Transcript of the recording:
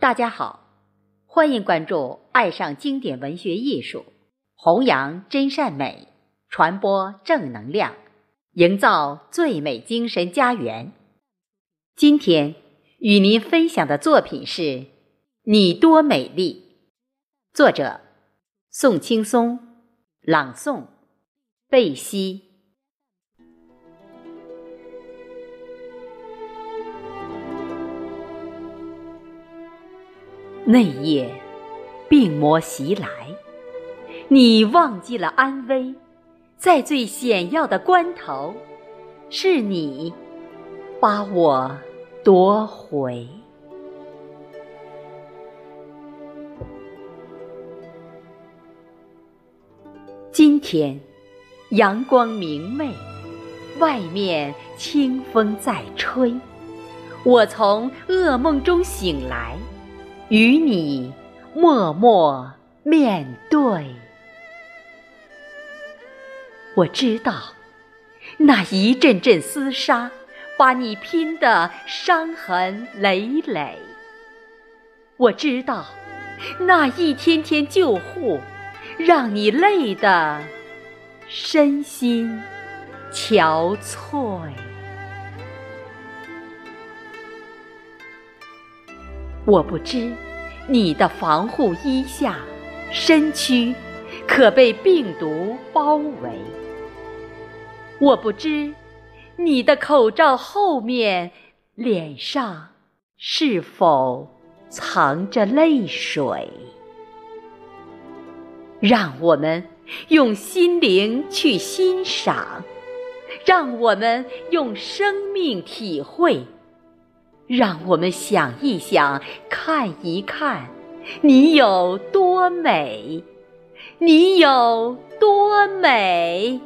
大家好，欢迎关注“爱上经典文学艺术”，弘扬真善美，传播正能量，营造最美精神家园。今天与您分享的作品是《你多美丽》，作者宋青松，朗诵贝西。那夜，病魔袭来，你忘记了安危，在最险要的关头，是你把我夺回。今天，阳光明媚，外面清风在吹，我从噩梦中醒来。与你默默面对，我知道那一阵阵厮杀，把你拼得伤痕累累。我知道那一天天救护，让你累得身心憔悴。我不知你的防护衣下，身躯可被病毒包围；我不知你的口罩后面，脸上是否藏着泪水。让我们用心灵去欣赏，让我们用生命体会。让我们想一想，看一看，你有多美，你有多美。